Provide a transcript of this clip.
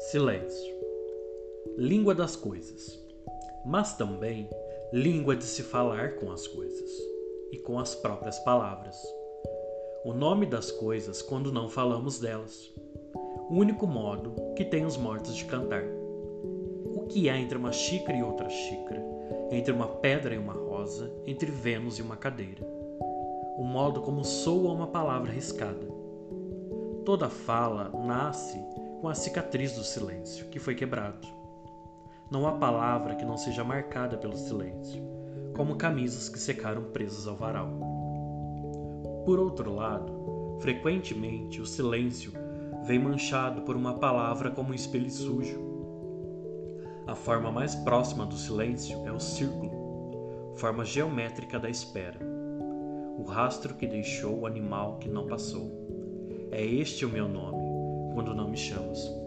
Silêncio. Língua das coisas, mas também língua de se falar com as coisas e com as próprias palavras. O nome das coisas quando não falamos delas. O único modo que tem os mortos de cantar. O que há entre uma xícara e outra xícara, entre uma pedra e uma rosa, entre Vênus e uma cadeira. O modo como soa uma palavra riscada. Toda fala nasce com a cicatriz do silêncio, que foi quebrado. Não há palavra que não seja marcada pelo silêncio, como camisas que secaram presas ao varal. Por outro lado, frequentemente o silêncio vem manchado por uma palavra como um espelho sujo. A forma mais próxima do silêncio é o círculo, forma geométrica da espera, o rastro que deixou o animal que não passou. É este o meu nome quando não me chamas.